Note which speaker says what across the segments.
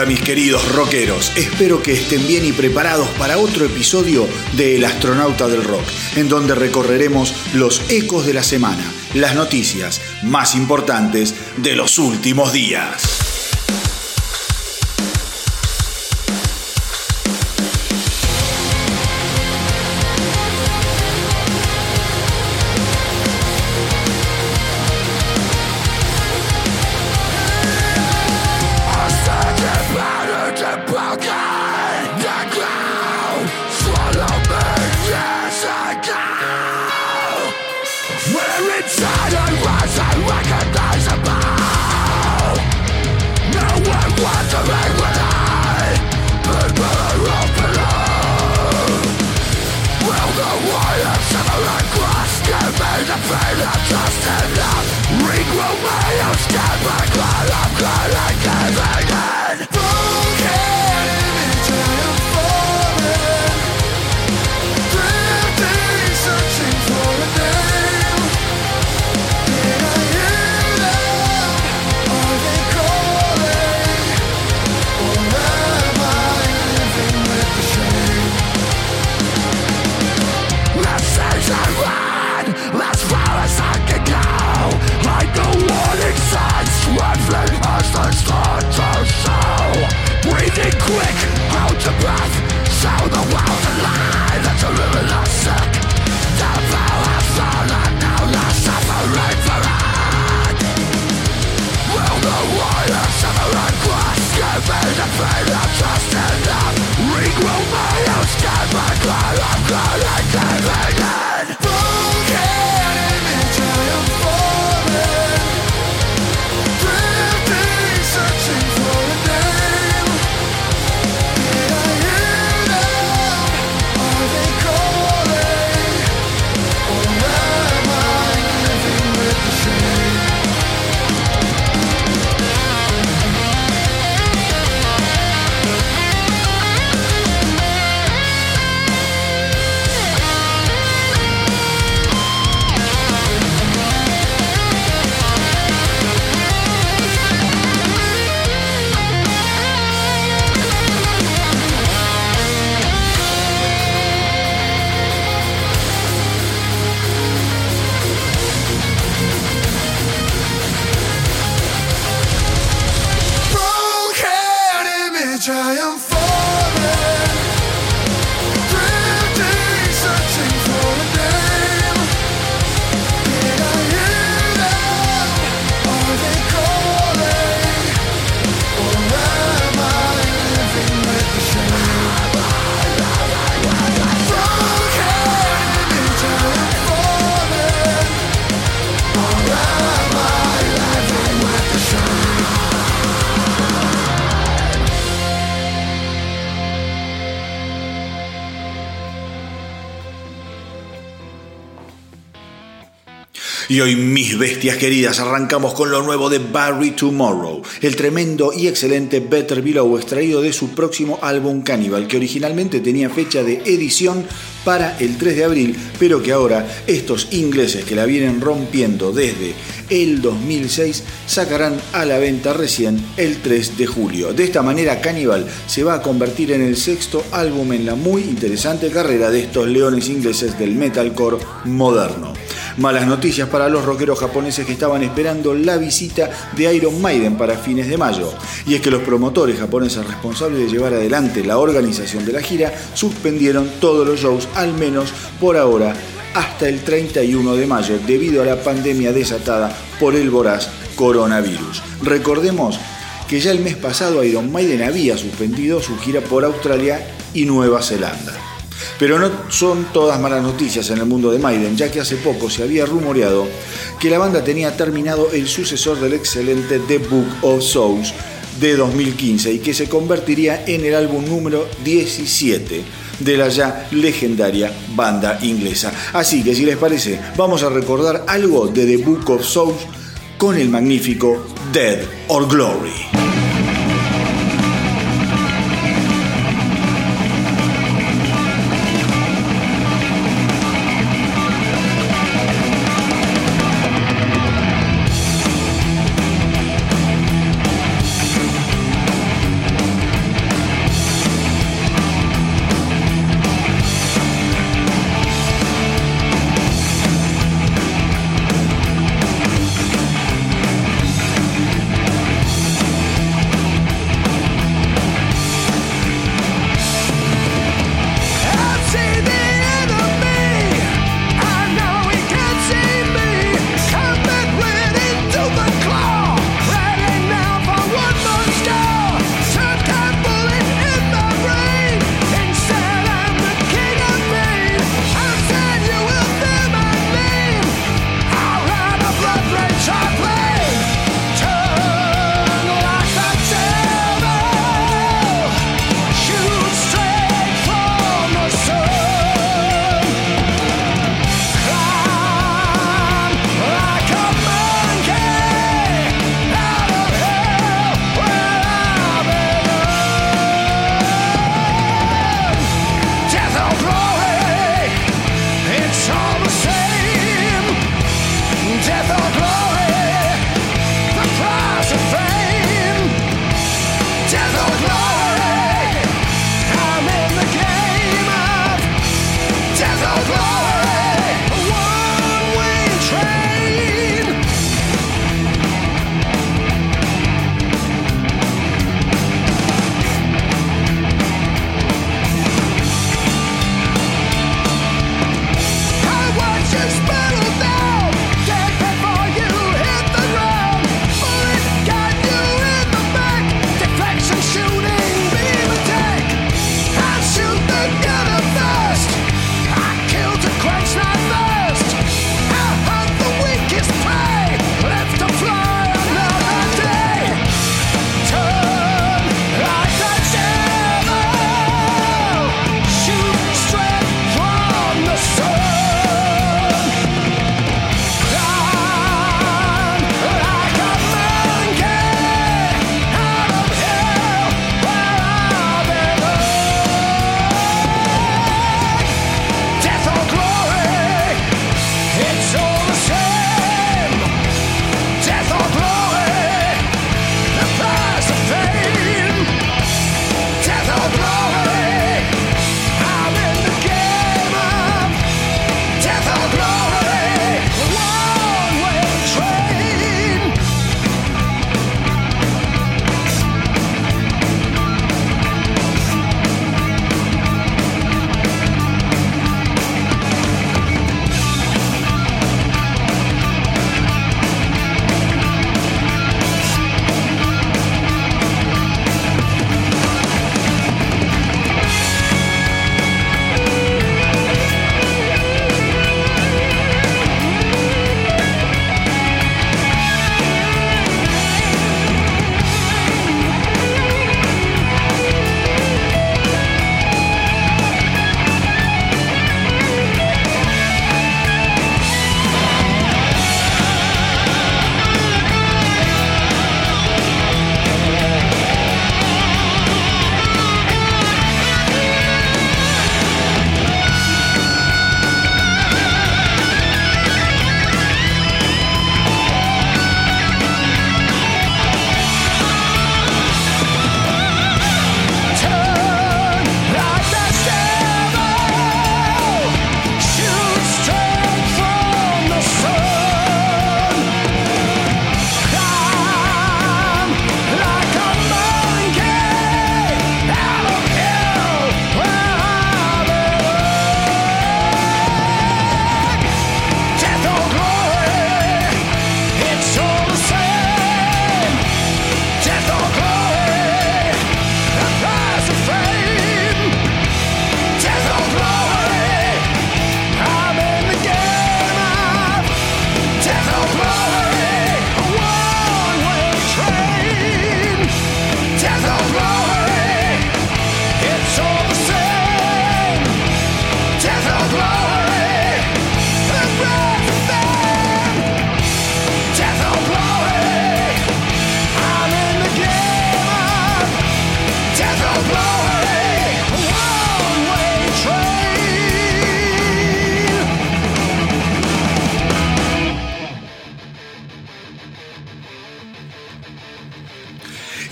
Speaker 1: Hola mis queridos rockeros, espero que estén bien y preparados para otro episodio de El astronauta del rock, en donde recorreremos los ecos de la semana, las noticias más importantes de los últimos días.
Speaker 2: Quick, hold your breath. Show the world lie sick The has fallen Now let for Will the Give me the them? Regrow my own skin My cry of God and
Speaker 1: Y hoy, mis bestias queridas, arrancamos con lo nuevo de Barry Tomorrow, el tremendo y excelente Better Below extraído de su próximo álbum Cannibal, que originalmente tenía fecha de edición para el 3 de abril, pero que ahora estos ingleses que la vienen rompiendo desde el 2006 sacarán a la venta recién el 3 de julio. De esta manera Cannibal se va a convertir en el sexto álbum en la muy interesante carrera de estos leones ingleses del metalcore moderno. Malas noticias para los rockeros japoneses que estaban esperando la visita de Iron Maiden para fines de mayo. Y es que los promotores japoneses responsables de llevar adelante la organización de la gira suspendieron todos los shows, al menos por ahora, hasta el 31 de mayo, debido a la pandemia desatada por el voraz coronavirus. Recordemos que ya el mes pasado Iron Maiden había suspendido su gira por Australia y Nueva Zelanda. Pero no son todas malas noticias en el mundo de Maiden, ya que hace poco se había rumoreado que la banda tenía terminado el sucesor del excelente The Book of Souls de 2015 y que se convertiría en el álbum número 17 de la ya legendaria banda inglesa. Así que si les parece, vamos a recordar algo de The Book of Souls con el magnífico Dead or Glory.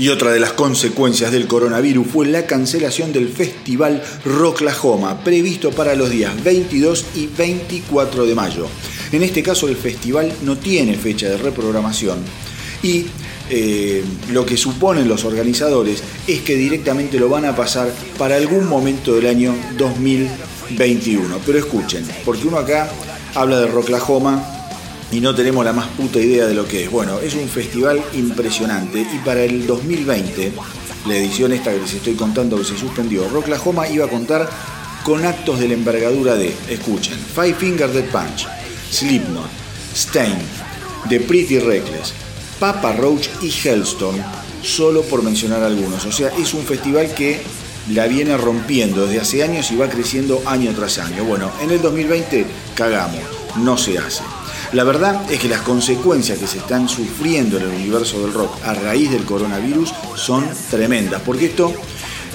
Speaker 1: Y otra de las consecuencias del coronavirus fue la cancelación del festival Rocklahoma, previsto para los días 22 y 24 de mayo. En este caso el festival no tiene fecha de reprogramación y eh, lo que suponen los organizadores es que directamente lo van a pasar para algún momento del año 2021. Pero escuchen, porque uno acá habla de Rocklahoma y no tenemos la más puta idea de lo que es. Bueno, es un festival impresionante y para el 2020, la edición esta que les estoy contando que se suspendió, Rocklahoma iba a contar con actos de la envergadura de, escuchen, Five Finger Dead Punch, Slipknot, Stain, The Pretty Reckless, Papa Roach y Hellstone, solo por mencionar algunos. O sea, es un festival que la viene rompiendo desde hace años y va creciendo año tras año. Bueno, en el 2020 cagamos, no se hace. La verdad es que las consecuencias que se están sufriendo en el universo del rock a raíz del coronavirus son tremendas, porque esto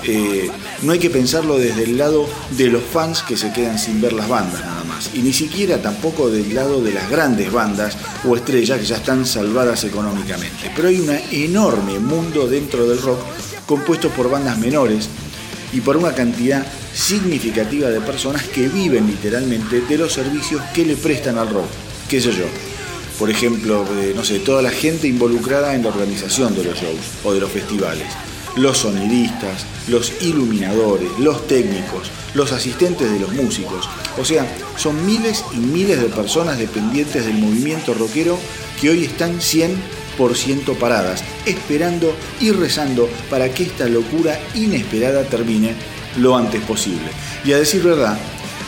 Speaker 1: eh, no hay que pensarlo desde el lado de los fans que se quedan sin ver las bandas nada más, y ni siquiera tampoco del lado de las grandes bandas o estrellas que ya están salvadas económicamente. Pero hay un enorme mundo dentro del rock compuesto por bandas menores y por una cantidad significativa de personas que viven literalmente de los servicios que le prestan al rock qué sé yo. Por ejemplo, no sé, toda la gente involucrada en la organización de los shows o de los festivales. Los sonidistas, los iluminadores, los técnicos, los asistentes de los músicos. O sea, son miles y miles de personas dependientes del movimiento rockero que hoy están 100% paradas, esperando y rezando para que esta locura inesperada termine lo antes posible. Y a decir verdad,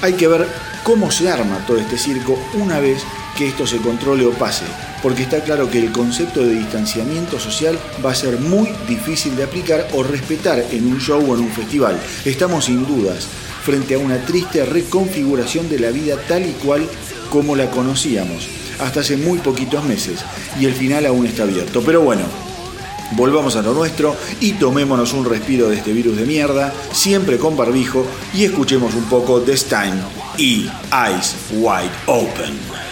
Speaker 1: hay que ver cómo se arma todo este circo una vez que esto se controle o pase, porque está claro que el concepto de distanciamiento social va a ser muy difícil de aplicar o respetar en un show o en un festival. Estamos sin dudas frente a una triste reconfiguración de la vida tal y cual como la conocíamos hasta hace muy poquitos meses y el final aún está abierto. Pero bueno, volvamos a lo nuestro y tomémonos un respiro de este virus de mierda, siempre con barbijo, y escuchemos un poco de Stein y Eyes Wide Open.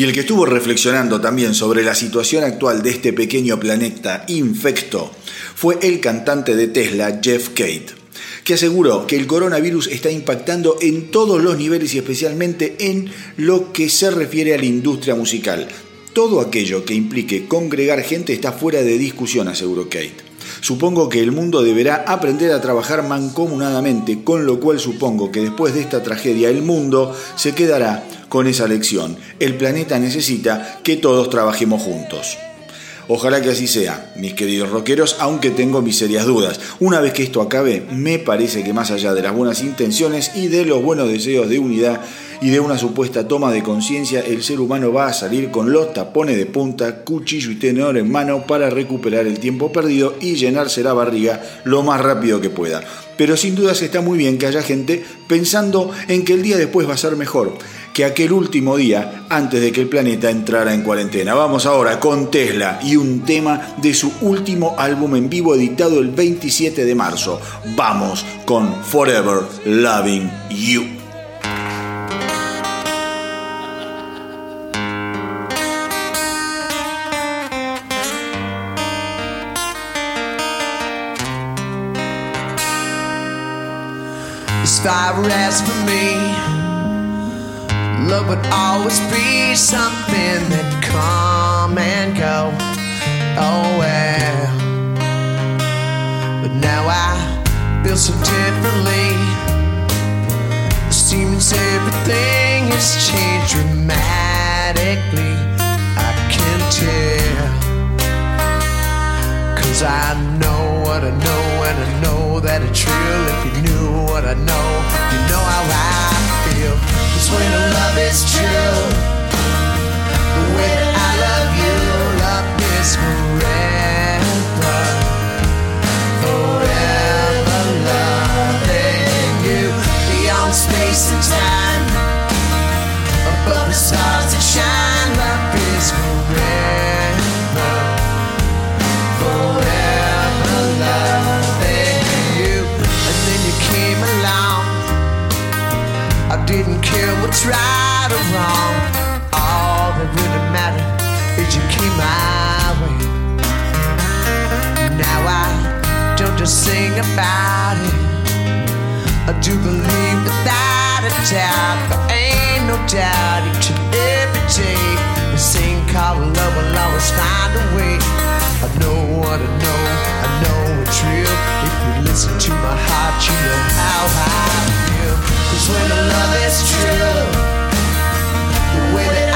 Speaker 1: Y el que estuvo reflexionando también sobre la situación actual de este pequeño planeta infecto fue el cantante de Tesla, Jeff Kate, que aseguró que el coronavirus está impactando en todos los niveles y especialmente en lo que se refiere a la industria musical. Todo aquello que implique congregar gente está fuera de discusión, aseguró Kate. Supongo que el mundo deberá aprender a trabajar mancomunadamente, con lo cual supongo que después de esta tragedia el mundo se quedará con esa lección. El planeta necesita que todos trabajemos juntos. Ojalá que así sea, mis queridos rockeros, aunque tengo mis serias dudas. Una vez que esto acabe, me parece que más allá de las buenas intenciones y de los buenos deseos de unidad y de una supuesta toma de conciencia, el ser humano va a salir con los tapones de punta, cuchillo y tenedor en mano para recuperar el tiempo perdido y llenarse la barriga lo más rápido que pueda. Pero sin dudas está muy bien que haya gente pensando en que el día después va a ser mejor que aquel último día antes de que el planeta entrara en cuarentena. Vamos ahora con Tesla y un tema de su último álbum en vivo editado el 27 de marzo. Vamos con Forever Loving You.
Speaker 3: Love would always be something that come and go. Oh well. But now I feel so differently. It seems everything has changed dramatically. I can tell. Cause I know what I know, and I know that it's real. If you knew what I know, you know how I when love is true, the way that I love you, love is forever. Forever loving you beyond space and time, above the stars that shine, love is forever. Right or wrong. All that really mattered is you came my way. Now I don't just sing about it. I do believe without a doubt, there ain't no doubt each and every day. The same called love will always find a way. I know what I know, I know it's real. If you listen to my heart, you know how I feel. Cause when the love is true, the way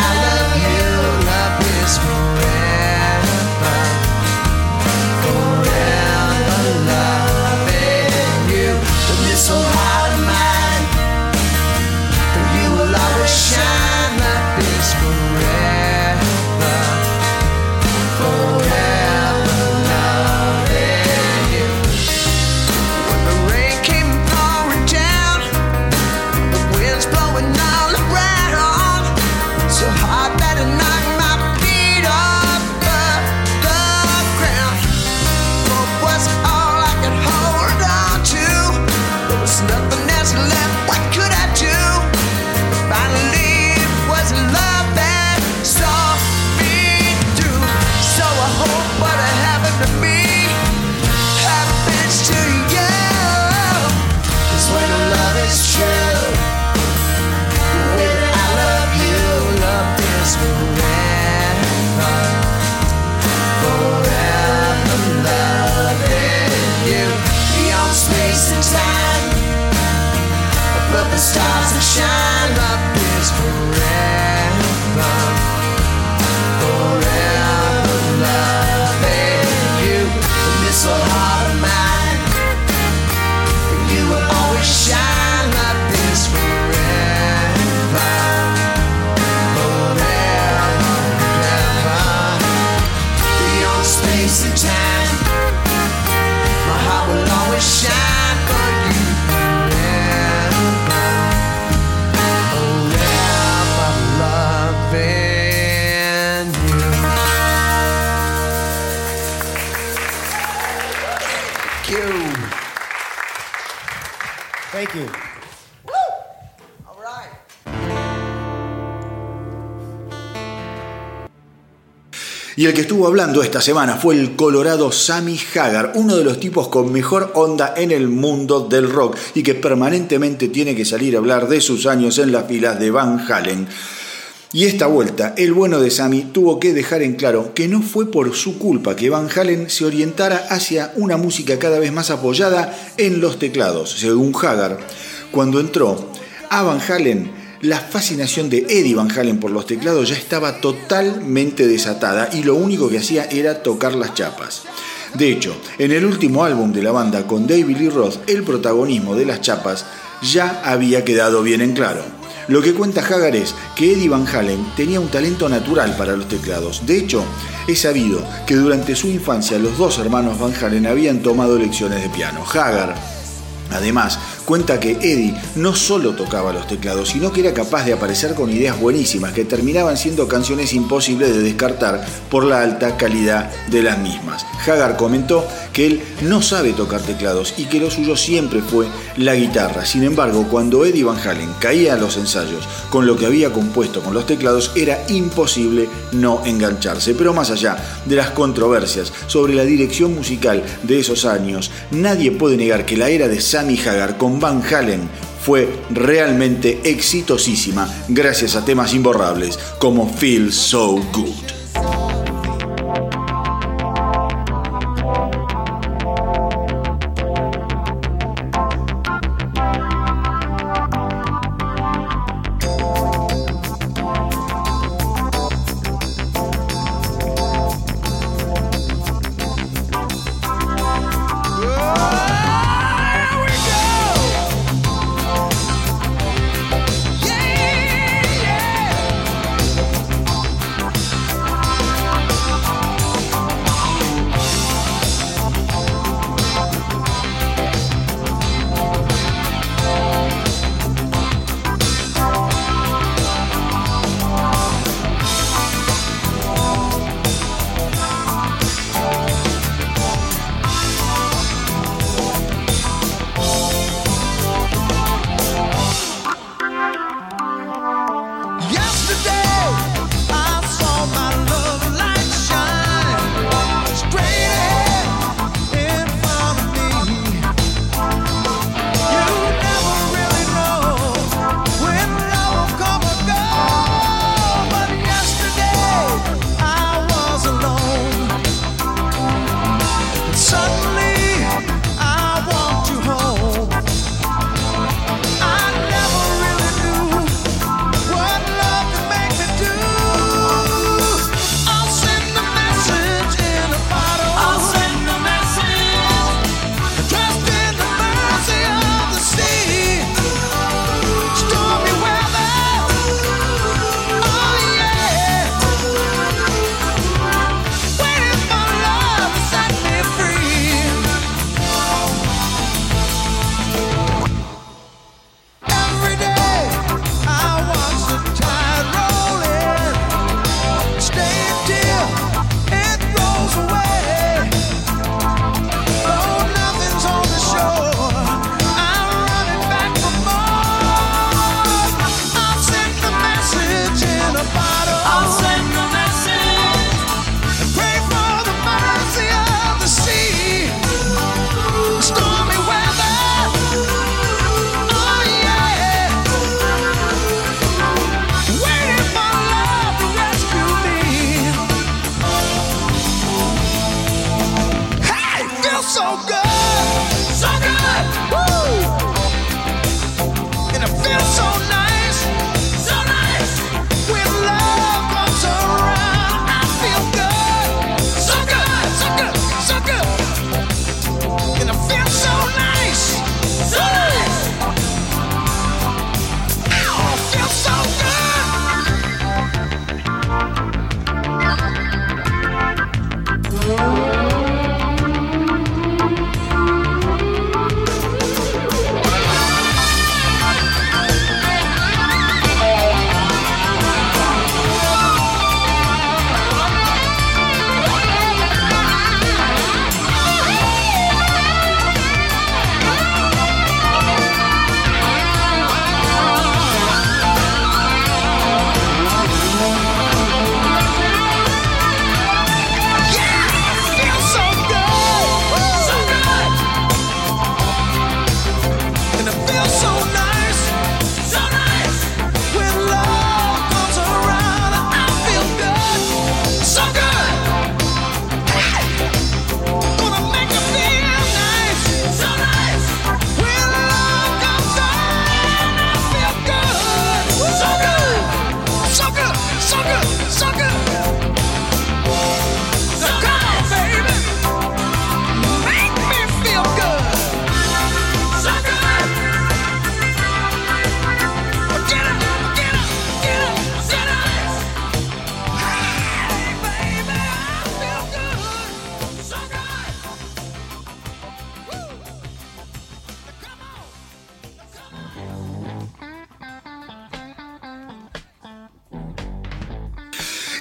Speaker 1: Y el que estuvo hablando esta semana fue el colorado Sammy Hagar, uno de los tipos con mejor onda en el mundo del rock y que permanentemente tiene que salir a hablar de sus años en las filas de Van Halen. Y esta vuelta, el bueno de Sammy tuvo que dejar en claro que no fue por su culpa que Van Halen se orientara hacia una música cada vez más apoyada en los teclados. Según Hagar, cuando entró a Van Halen, la fascinación de Eddie Van Halen por los teclados ya estaba totalmente desatada y lo único que hacía era tocar las chapas. De hecho, en el último álbum de la banda con David Lee Roth, el protagonismo de las chapas ya había quedado bien en claro. Lo que cuenta Hagar es que Eddie Van Halen tenía un talento natural para los teclados. De hecho, es sabido que durante su infancia los dos hermanos Van Halen habían tomado lecciones de piano. Hagar, además, cuenta que Eddie no solo tocaba los teclados, sino que era capaz de aparecer con ideas buenísimas que terminaban siendo canciones imposibles de descartar por la alta calidad de las mismas. Hagar comentó que él no sabe tocar teclados y que lo suyo siempre fue la guitarra. Sin embargo, cuando Eddie Van Halen caía a los ensayos con lo que había compuesto con los teclados, era imposible no engancharse. Pero más allá de las controversias sobre la dirección musical de esos años, nadie puede negar que la era de Sammy Hagar Van Halen fue realmente exitosísima gracias a temas imborrables como Feel So Good.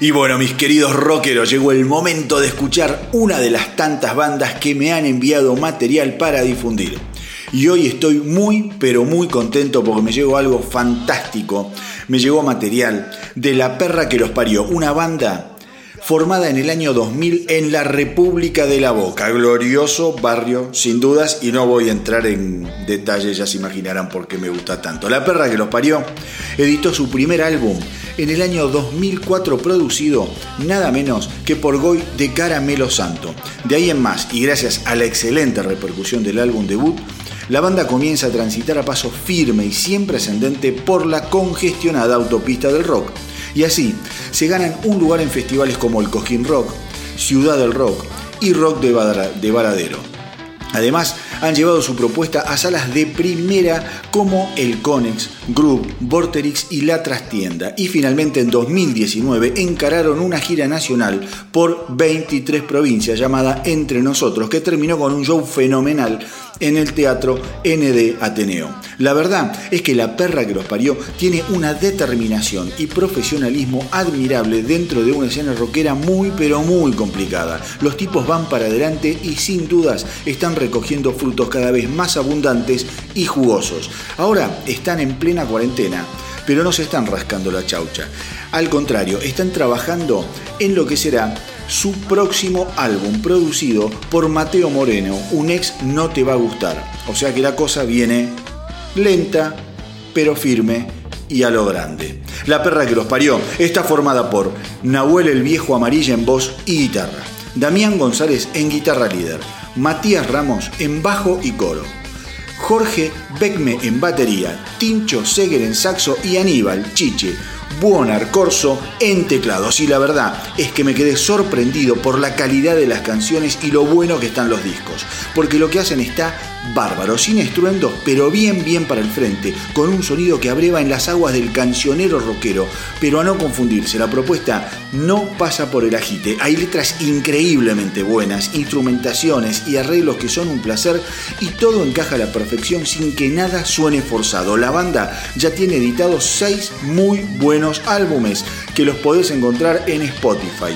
Speaker 1: Y bueno, mis queridos rockeros, llegó el momento de escuchar una de las tantas bandas que me han enviado material para difundir. Y hoy estoy muy, pero muy contento porque me llegó algo fantástico. Me llegó material de La Perra que los parió, una banda formada en el año 2000 en la República de la Boca. Glorioso barrio, sin dudas, y no voy a entrar en detalles, ya se imaginarán por qué me gusta tanto. La perra que los parió editó su primer álbum en el año 2004 producido nada menos que por Goy de Caramelo Santo. De ahí en más, y gracias a la excelente repercusión del álbum debut, la banda comienza a transitar a paso firme y siempre ascendente por la congestionada autopista del rock y así se ganan un lugar en festivales como el Cojín Rock, Ciudad del Rock y Rock de, Varadero. Además, han llevado su propuesta a salas de primera como el Conex, Group, Vorterix y La Trastienda. Y finalmente en 2019 encararon una gira nacional por 23 provincias llamada Entre Nosotros, que terminó con un show fenomenal en el Teatro ND Ateneo. La verdad es que la perra que los parió tiene una determinación y profesionalismo admirable dentro de una escena rockera muy pero muy complicada. Los tipos van para adelante y sin dudas están recogiendo frutos cada vez más abundantes y jugosos. Ahora están en plena cuarentena pero no se están rascando la chaucha. Al contrario, están trabajando en lo que será su próximo álbum producido por Mateo Moreno, un ex no te va a gustar. O sea que la cosa viene lenta, pero firme y a lo grande. La perra que los parió está formada por Nahuel el Viejo Amarilla en voz y guitarra, Damián González en guitarra líder, Matías Ramos en bajo y coro, Jorge Beckme en batería, Tincho Seger en saxo y Aníbal Chiche Buonar Corso en teclados. Y la verdad es que me quedé sorprendido por la calidad de las canciones y lo bueno que están los discos. Porque lo que hacen está bárbaro, sin estruendos, pero bien bien para el frente, con un sonido que abreva en las aguas del cancionero rockero. Pero a no confundirse, la propuesta no pasa por el agite. Hay letras increíblemente buenas, instrumentaciones y arreglos que son un placer y todo encaja a la perfección sin que nada suene forzado. La banda ya tiene editados seis muy buenos álbumes que los podés encontrar en Spotify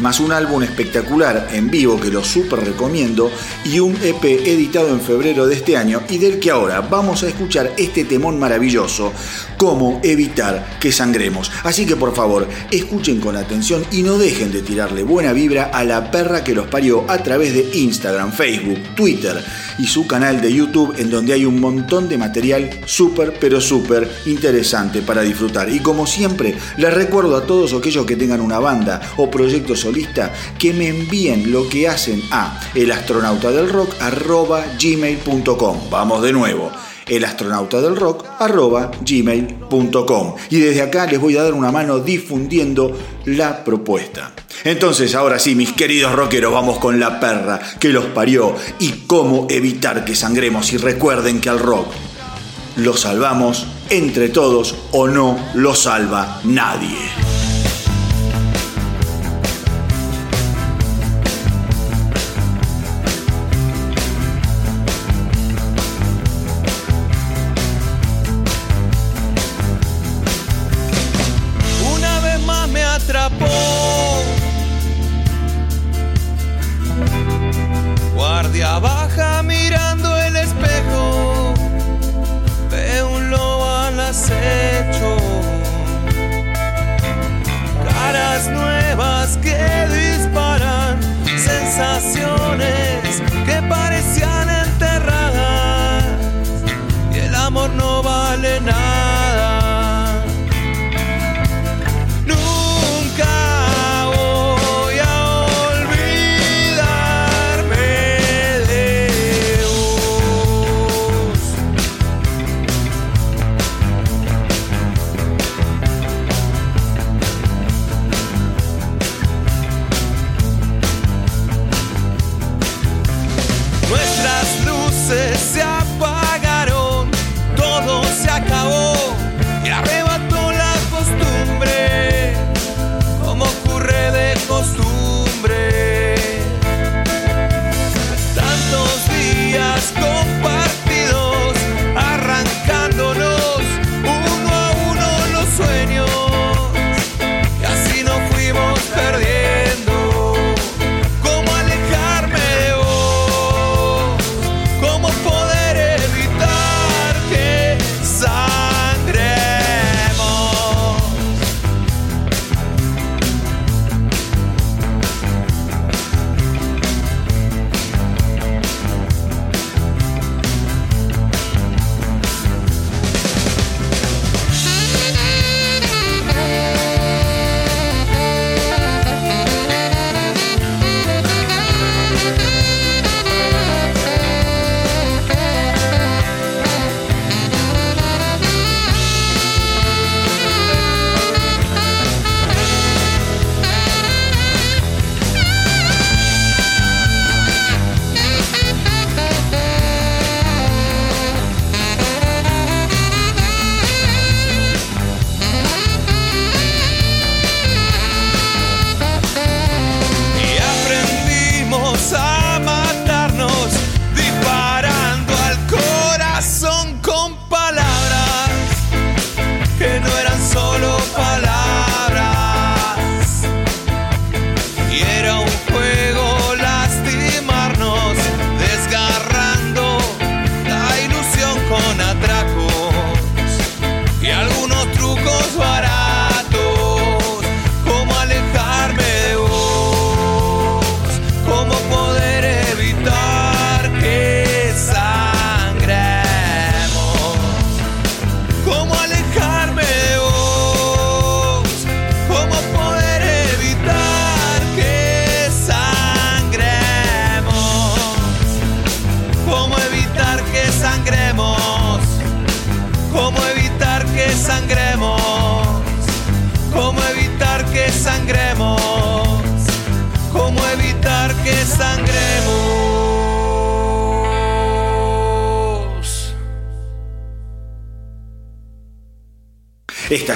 Speaker 1: más un álbum espectacular en vivo que lo súper recomiendo y un EP editado en febrero de este año y del que ahora vamos a escuchar este temón maravilloso, cómo evitar que sangremos. Así que por favor, escuchen con atención y no dejen de tirarle buena vibra a la perra que los parió a través de Instagram, Facebook, Twitter y su canal de YouTube en donde hay un montón de material súper pero súper interesante para disfrutar. Y como siempre, les recuerdo a todos aquellos que tengan una banda o proyectos que me envíen lo que hacen a elastronautadelrock.gmail.com. Vamos de nuevo elastronautadelrock.gmail.com y desde acá les voy a dar una mano difundiendo la propuesta. Entonces, ahora sí, mis queridos rockeros, vamos con la perra que los parió y cómo evitar que sangremos y recuerden que al rock lo salvamos entre todos o no lo salva nadie.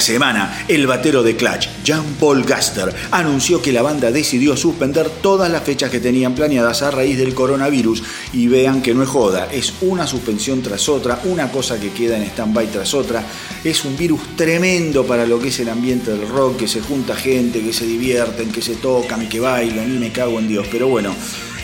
Speaker 1: Semana, el batero de Clutch, Jean-Paul Gaster, anunció que la banda decidió suspender todas las fechas que tenían planeadas a raíz del coronavirus. Y vean que no es joda, es una suspensión tras otra, una cosa que queda en stand-by tras otra. Es un virus tremendo para lo que es el ambiente del rock, que se junta gente, que se divierten, que se tocan, que bailan, y me cago en Dios. Pero bueno.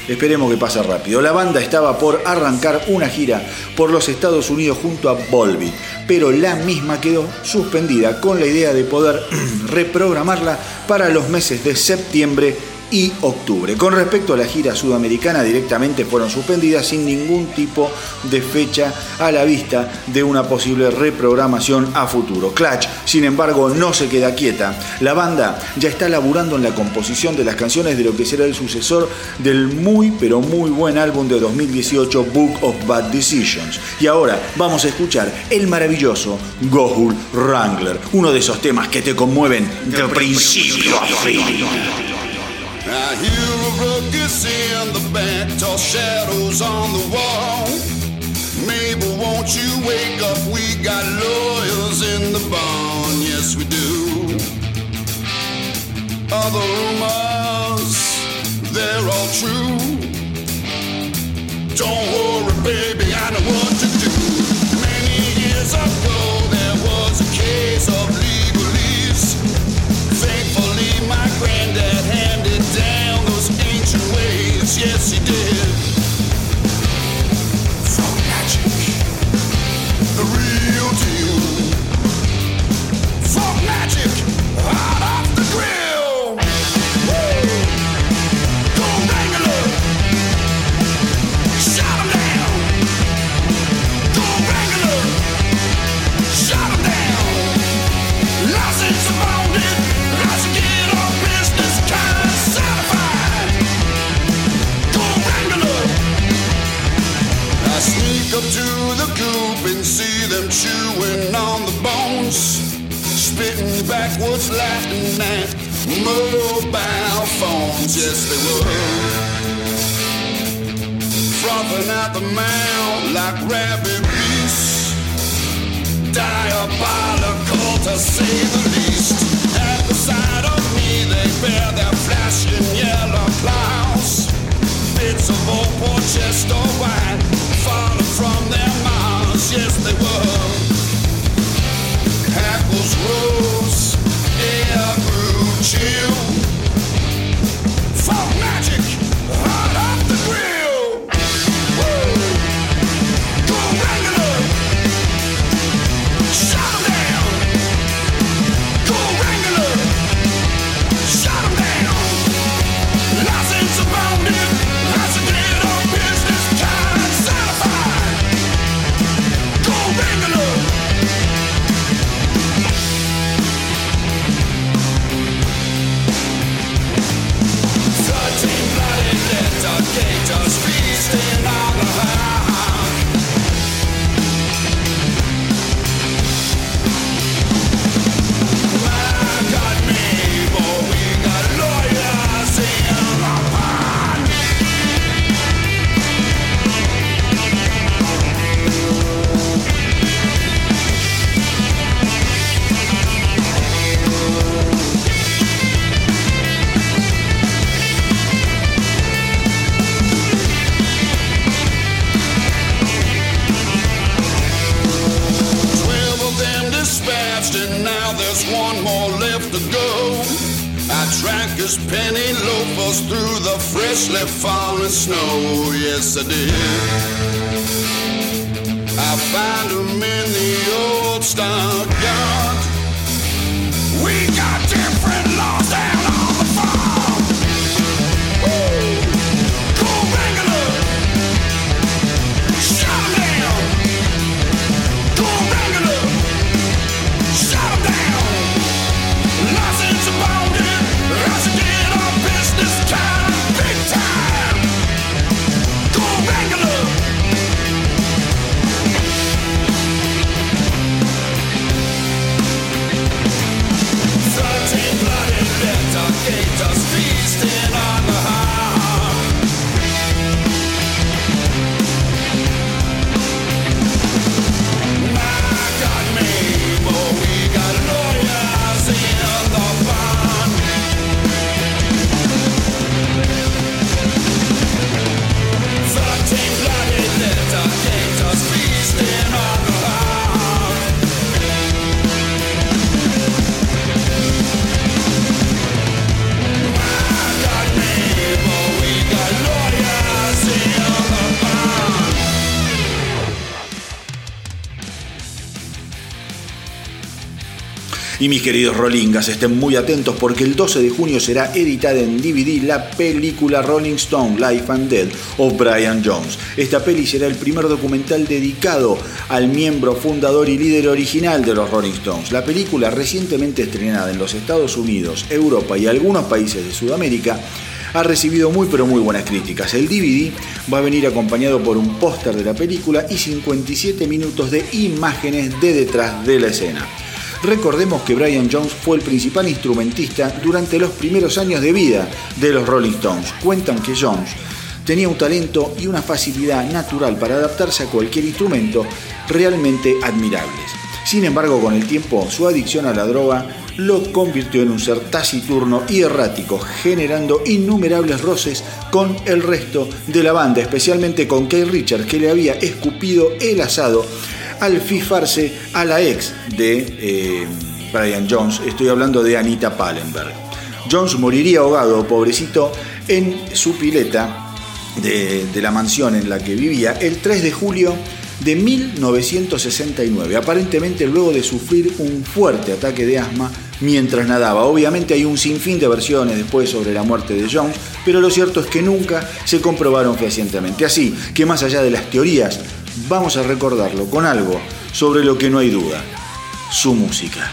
Speaker 1: Esperemos que pase rápido. La banda estaba por arrancar una gira por los Estados Unidos junto a Volbeat, pero la misma quedó suspendida con la idea de poder reprogramarla para los meses de septiembre y octubre. Con respecto a la gira sudamericana, directamente fueron suspendidas sin ningún tipo de fecha a la vista de una posible reprogramación a futuro. Clutch, sin embargo, no se queda quieta. La banda ya está laburando en la composición de las canciones de lo que será el sucesor del muy pero muy buen álbum de 2018 Book of Bad Decisions. Y ahora vamos a escuchar el maravilloso Gohul Wrangler, uno de esos temas que te conmueven de principio a fin.
Speaker 4: I hear a ruckus in the back, tall shadows on the wall. Mabel, won't you wake up? We got lawyers in the barn, yes we do. The rumors, they're all true. Don't worry, baby, I know what to do. Many years ago, ways. Yes, he did. From magic, the real deal. From magic, hot off up to the coop and see them chewing on the bones, spitting backwards, laughing at mobile phones. Yes, they were frothing at the mouth like rabid beasts. Diabolical to say the least. At the sight of me, they bear their flashing yellow claws. Bits of old Porchester wine freshly fallen snow. Yes, I did. I find them in the old stockyard.
Speaker 1: Y mis queridos Rollingas, estén muy atentos porque el 12 de junio será editada en DVD la película Rolling Stone Life and Dead o Brian Jones. Esta peli será el primer documental dedicado al miembro fundador y líder original de los Rolling Stones. La película recientemente estrenada en los Estados Unidos, Europa y algunos países de Sudamérica ha recibido muy pero muy buenas críticas. El DVD va a venir acompañado por un póster de la película y 57 minutos de imágenes de detrás de la escena. Recordemos que Brian Jones fue el principal instrumentista durante los primeros años de vida de los Rolling Stones. Cuentan que Jones tenía un talento y una facilidad natural para adaptarse a cualquier instrumento realmente admirables. Sin embargo, con el tiempo, su adicción a la droga lo convirtió en un ser taciturno y errático, generando innumerables roces con el resto de la banda, especialmente con Kay Richards, que le había escupido el asado al fifarse a la ex de eh, Brian Jones. Estoy hablando de Anita Pallenberg. Jones moriría ahogado, pobrecito, en su pileta de, de la mansión en la que vivía el 3 de julio de 1969, aparentemente luego de sufrir un fuerte ataque de asma mientras nadaba. Obviamente hay un sinfín de versiones después sobre la muerte de Jones, pero lo cierto es que nunca se comprobaron fehacientemente. Así que más allá de las teorías, vamos a recordarlo con algo sobre lo que no hay duda, su música.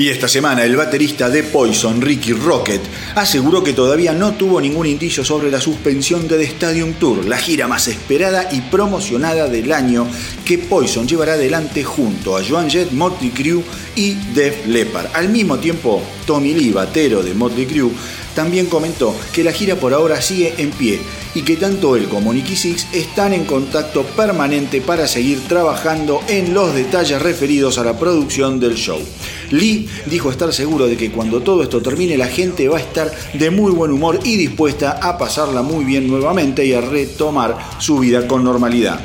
Speaker 5: Y esta semana el baterista de Poison, Ricky Rocket, aseguró que todavía no tuvo ningún indicio sobre la suspensión de The Stadium Tour, la gira más esperada y promocionada del año que Poison llevará adelante junto a Joan Jett, Motley Crue y Def Leppard. Al mismo tiempo, Tommy Lee, batero de Motley Crue, también comentó que la gira por ahora sigue en pie y que tanto él como Nicky Six están en contacto permanente para seguir trabajando en los detalles referidos a la producción del show. Lee dijo estar seguro de que cuando todo esto termine la gente va a estar de muy buen humor y dispuesta a pasarla muy bien nuevamente y a retomar su vida con normalidad.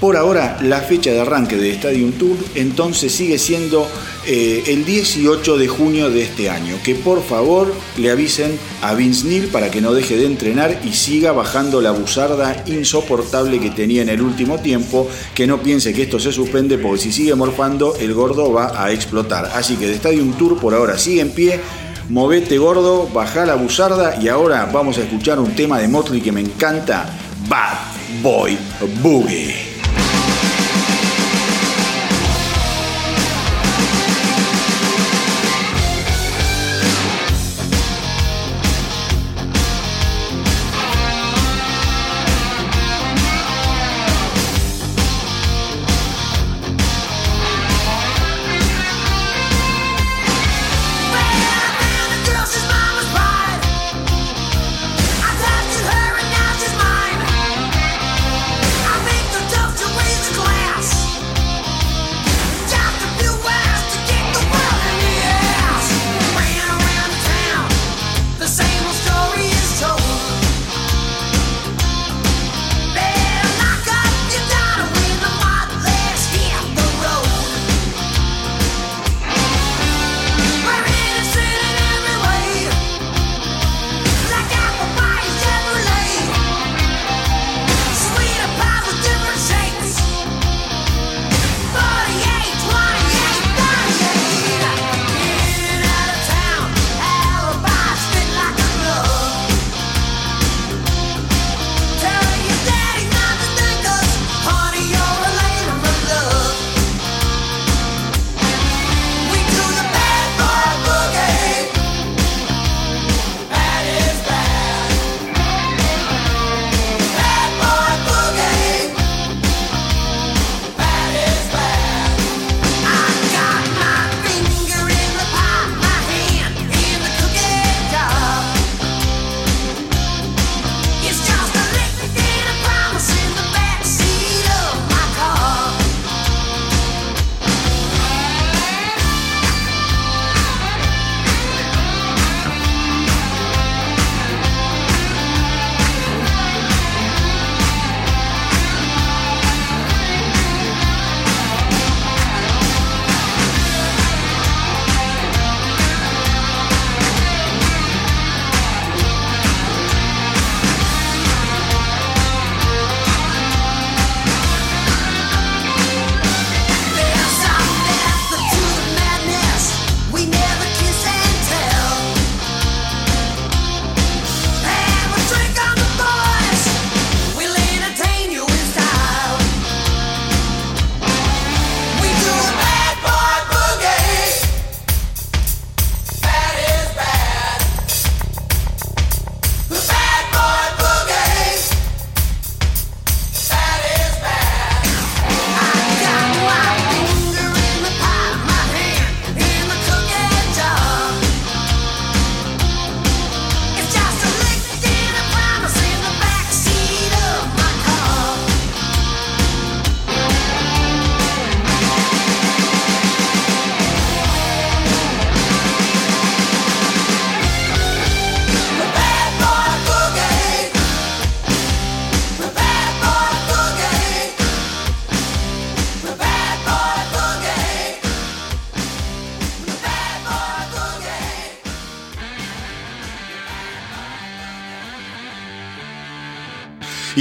Speaker 5: Por ahora, la fecha de arranque de Stadium Tour entonces sigue siendo eh, el 18 de junio de este año. Que por favor le avisen a Vince Neil para que no deje de entrenar y siga bajando la buzarda insoportable que tenía en el último tiempo. Que no piense que esto se suspende porque si sigue morfando, el gordo va a explotar. Así que de Stadium Tour por ahora sigue en pie. Movete gordo, baja la buzarda y ahora vamos a escuchar un tema de Motley que me encanta, Bad Boy Boogie.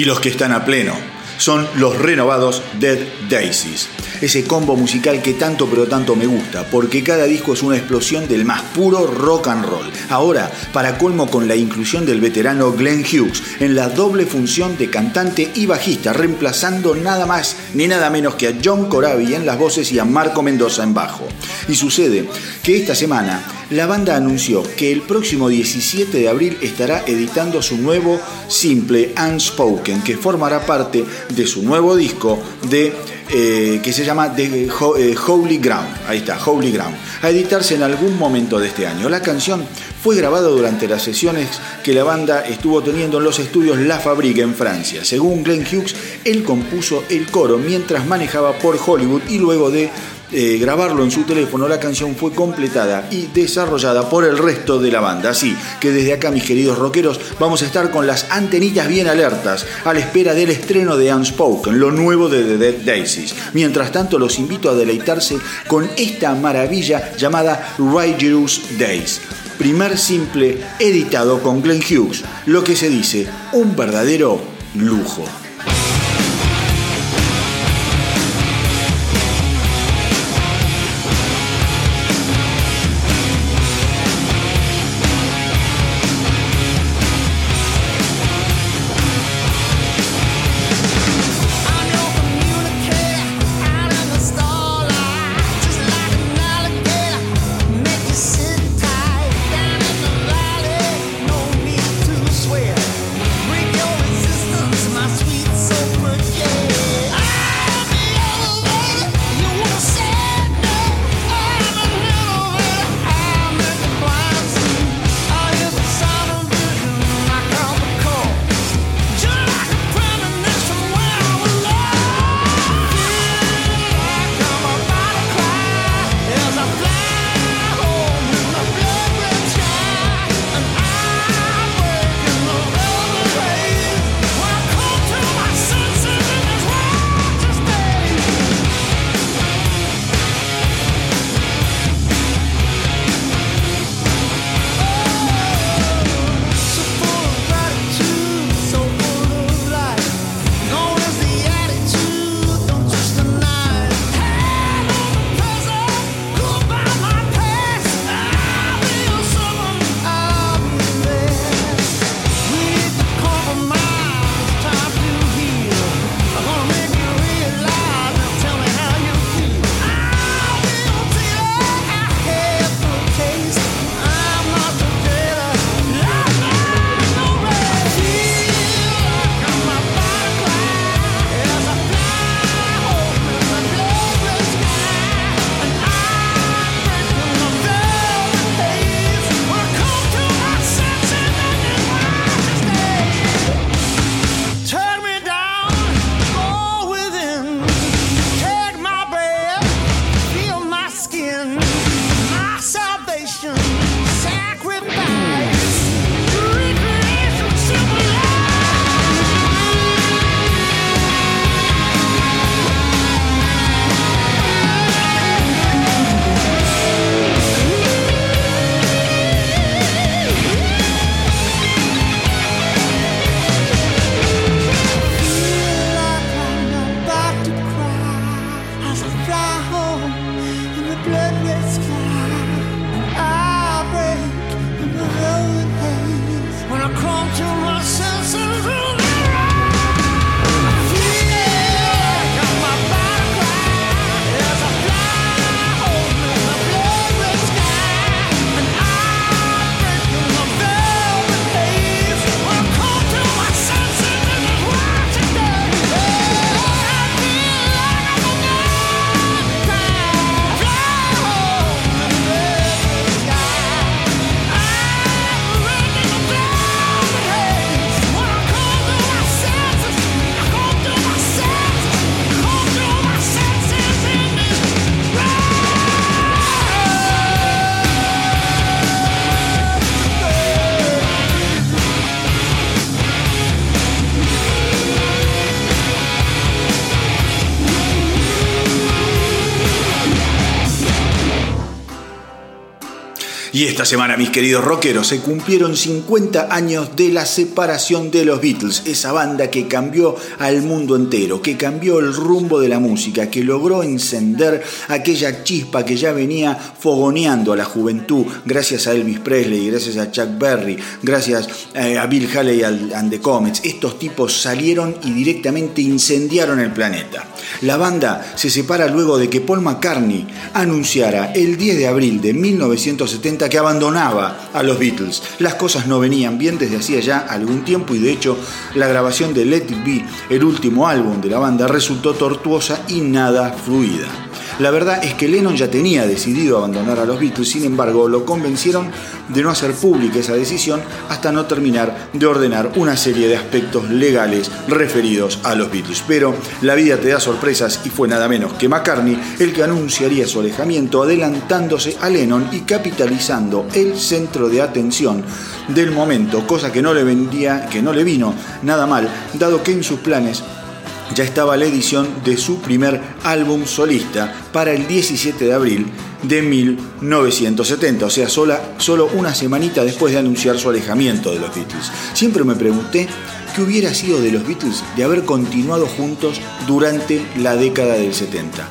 Speaker 5: Y los que están a pleno son los renovados Dead Daisies.
Speaker 1: Ese combo musical que tanto pero tanto me gusta, porque cada disco es una explosión del más puro rock and roll. Ahora, para colmo con la inclusión del veterano Glenn Hughes en la doble función de cantante y bajista, reemplazando nada más ni nada menos que a John Corabi en las voces y a Marco Mendoza en bajo. Y sucede que esta semana la banda anunció que el próximo 17 de abril estará editando su nuevo simple Unspoken, que formará parte de su nuevo disco de eh, que se llama The eh, Holy Ground. Ahí está, Holy Ground. A editarse en algún momento de este año. La canción fue grabada durante las sesiones que la banda estuvo teniendo en los estudios La Fabrique en Francia. Según Glenn Hughes, él compuso el coro mientras manejaba por Hollywood y luego de eh, grabarlo en su teléfono, la canción fue completada y desarrollada por el resto de la banda. Así que desde acá, mis queridos rockeros, vamos a estar con las antenitas bien alertas a la espera del estreno de Unspoken, lo nuevo de The Dead Daisies. Mientras tanto, los invito a deleitarse con esta maravilla llamada Righteous Days. Primer simple editado con Glenn Hughes, lo que se dice un verdadero lujo. Y esta semana, mis queridos rockeros, se cumplieron 50 años de la separación de los Beatles, esa banda que cambió al mundo entero, que cambió el rumbo de la música, que logró encender aquella chispa que ya venía fogoneando a la juventud, gracias a Elvis Presley, gracias a Chuck Berry, gracias eh, a Bill Haley and the Comets. Estos tipos salieron y directamente incendiaron el planeta. La banda se separa luego de que Paul McCartney anunciara el 10 de abril de 1970 que abandonaba a los Beatles. Las cosas no venían bien desde hacía ya algún tiempo y de hecho la grabación de Let It Be, el último álbum de la banda, resultó tortuosa y nada fluida. La verdad es que Lennon ya tenía decidido abandonar a los Beatles, sin embargo lo convencieron de no hacer pública esa decisión hasta no terminar de ordenar una serie de aspectos legales referidos a los Beatles. Pero la vida te da sorpresas y fue nada menos que McCartney el que anunciaría su alejamiento adelantándose a Lennon y capitalizando el centro de atención del momento, cosa que no le vendía, que no le vino nada mal, dado que en sus planes ya estaba la edición de su primer álbum solista para el 17 de abril de 1970, o sea, solo una semanita después de anunciar su alejamiento de los Beatles. Siempre me pregunté qué hubiera sido de los Beatles de haber continuado juntos durante la década del 70.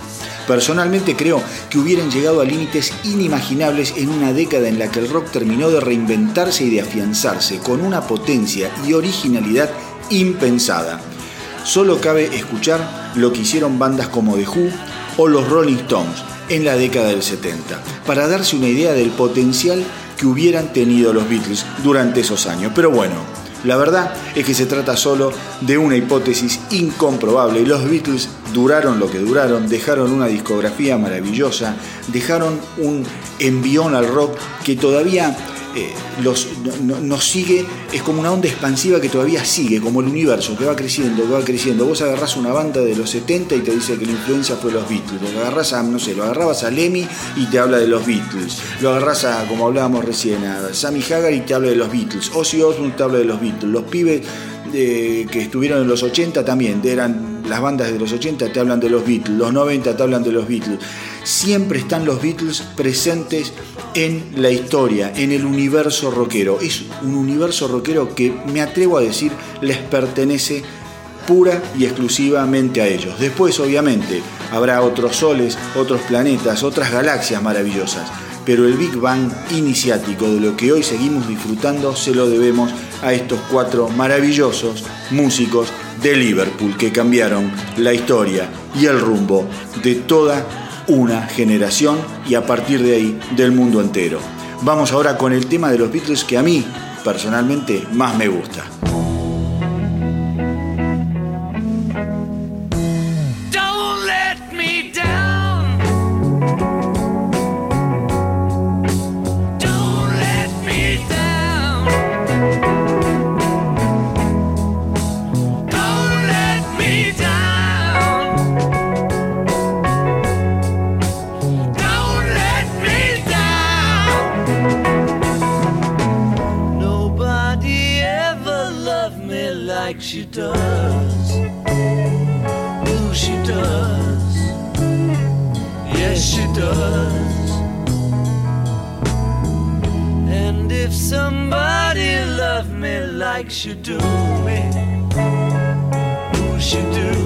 Speaker 1: Personalmente creo que hubieran llegado a límites inimaginables en una década en la que el rock terminó de reinventarse y de afianzarse con una potencia y originalidad impensada. Solo cabe escuchar lo que hicieron bandas como The Who o los Rolling Stones en la década del 70, para darse una idea del potencial que hubieran tenido los Beatles durante esos años. Pero bueno, la verdad es que se trata solo de una hipótesis incomprobable. Los Beatles duraron lo que duraron, dejaron una discografía maravillosa, dejaron un envión al rock que todavía eh, los, nos sigue, es como una onda expansiva que todavía sigue, como el universo, que va creciendo, que va creciendo. Vos agarrás una banda de los 70 y te dice que la influencia fue los Beatles. Lo agarrás a, no sé, lo agarrabas a Lemmy y te habla de los Beatles. Lo agarrás a, como hablábamos recién, a Sammy Hagar y te habla de los Beatles. Ozzy Osbourne te habla de los Beatles. Los pibes eh, que estuvieron en los 80 también, eran las bandas de los 80 te hablan de los Beatles, los 90 te hablan de los Beatles. Siempre están los Beatles presentes en la historia, en el universo rockero. Es un universo rockero que me atrevo a decir les pertenece pura y exclusivamente a ellos. Después, obviamente, habrá otros soles, otros planetas, otras galaxias maravillosas, pero el Big Bang iniciático de lo que hoy seguimos disfrutando se lo debemos a estos cuatro maravillosos músicos de Liverpool que cambiaron la historia y el rumbo de toda una generación y a partir de ahí del mundo entero. Vamos ahora con el tema de los Beatles que a mí personalmente más me gusta.
Speaker 6: was. And if somebody loved me like she do me, who should do?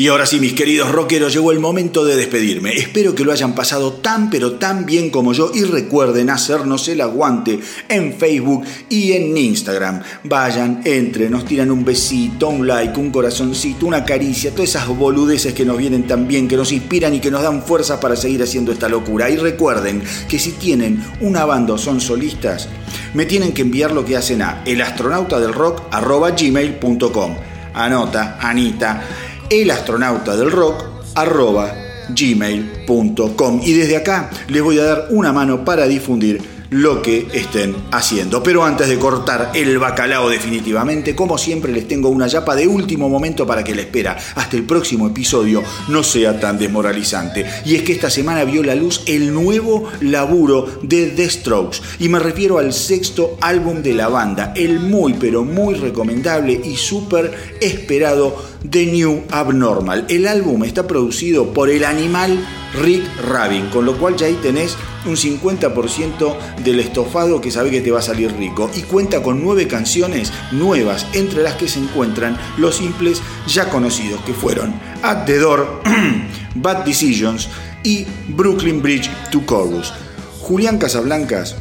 Speaker 1: Y ahora sí, mis queridos rockeros, llegó el momento de despedirme. Espero que lo hayan pasado tan pero tan bien como yo y recuerden hacernos el aguante en Facebook y en Instagram. Vayan, entren, nos tiran un besito, un like, un corazoncito, una caricia, todas esas boludeces que nos vienen tan bien, que nos inspiran y que nos dan fuerzas para seguir haciendo esta locura. Y recuerden que si tienen una banda o son solistas, me tienen que enviar lo que hacen a elastronautadelrock.gmail.com Anota, Anita, elastronautadelrock.gmail.com Y desde acá les voy a dar una mano para difundir lo que estén haciendo. Pero antes de cortar el bacalao definitivamente, como siempre les tengo una yapa de último momento para que la espera hasta el próximo episodio no sea tan desmoralizante. Y es que esta semana vio la luz el nuevo laburo de The Strokes. Y me refiero al sexto álbum de la banda, el muy pero muy recomendable y súper esperado The New Abnormal. El álbum está producido por el animal Rick Rabin, con lo cual ya ahí tenés un 50% del estofado que sabe que te va a salir rico. Y cuenta con nueve canciones nuevas, entre las que se encuentran los simples ya conocidos que fueron At the Door, Bad Decisions y Brooklyn Bridge to Chorus. Julián Casablancas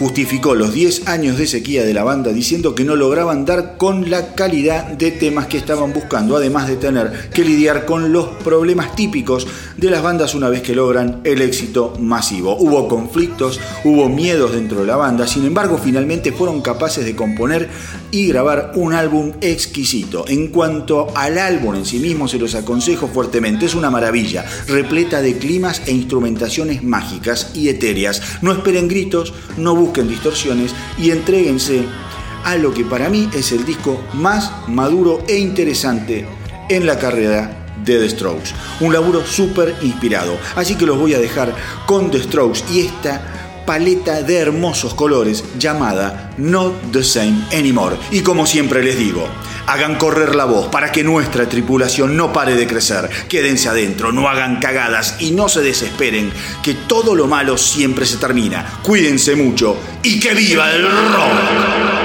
Speaker 1: justificó los 10 años de sequía de la banda diciendo que no lograban dar con la calidad de temas que estaban buscando, además de tener que lidiar con los problemas típicos de las bandas una vez que logran el éxito masivo. Hubo conflictos, hubo miedos dentro de la banda, sin embargo finalmente fueron capaces de componer y grabar un álbum exquisito. En cuanto al álbum en sí mismo, se los aconsejo fuertemente, es una maravilla, repleta de climas e instrumentaciones mágicas y etéreas. No esperen gritos, no busquen distorsiones y entréguense a lo que para mí es el disco más maduro e interesante en la carrera de The Strokes. Un laburo súper inspirado. Así que los voy a dejar con The Strokes y esta paleta de hermosos colores llamada Not the Same Anymore. Y como siempre les digo, hagan correr la voz para que nuestra tripulación no pare de crecer. Quédense adentro, no hagan cagadas y no se desesperen, que todo lo malo siempre se termina. Cuídense mucho y que viva el rock.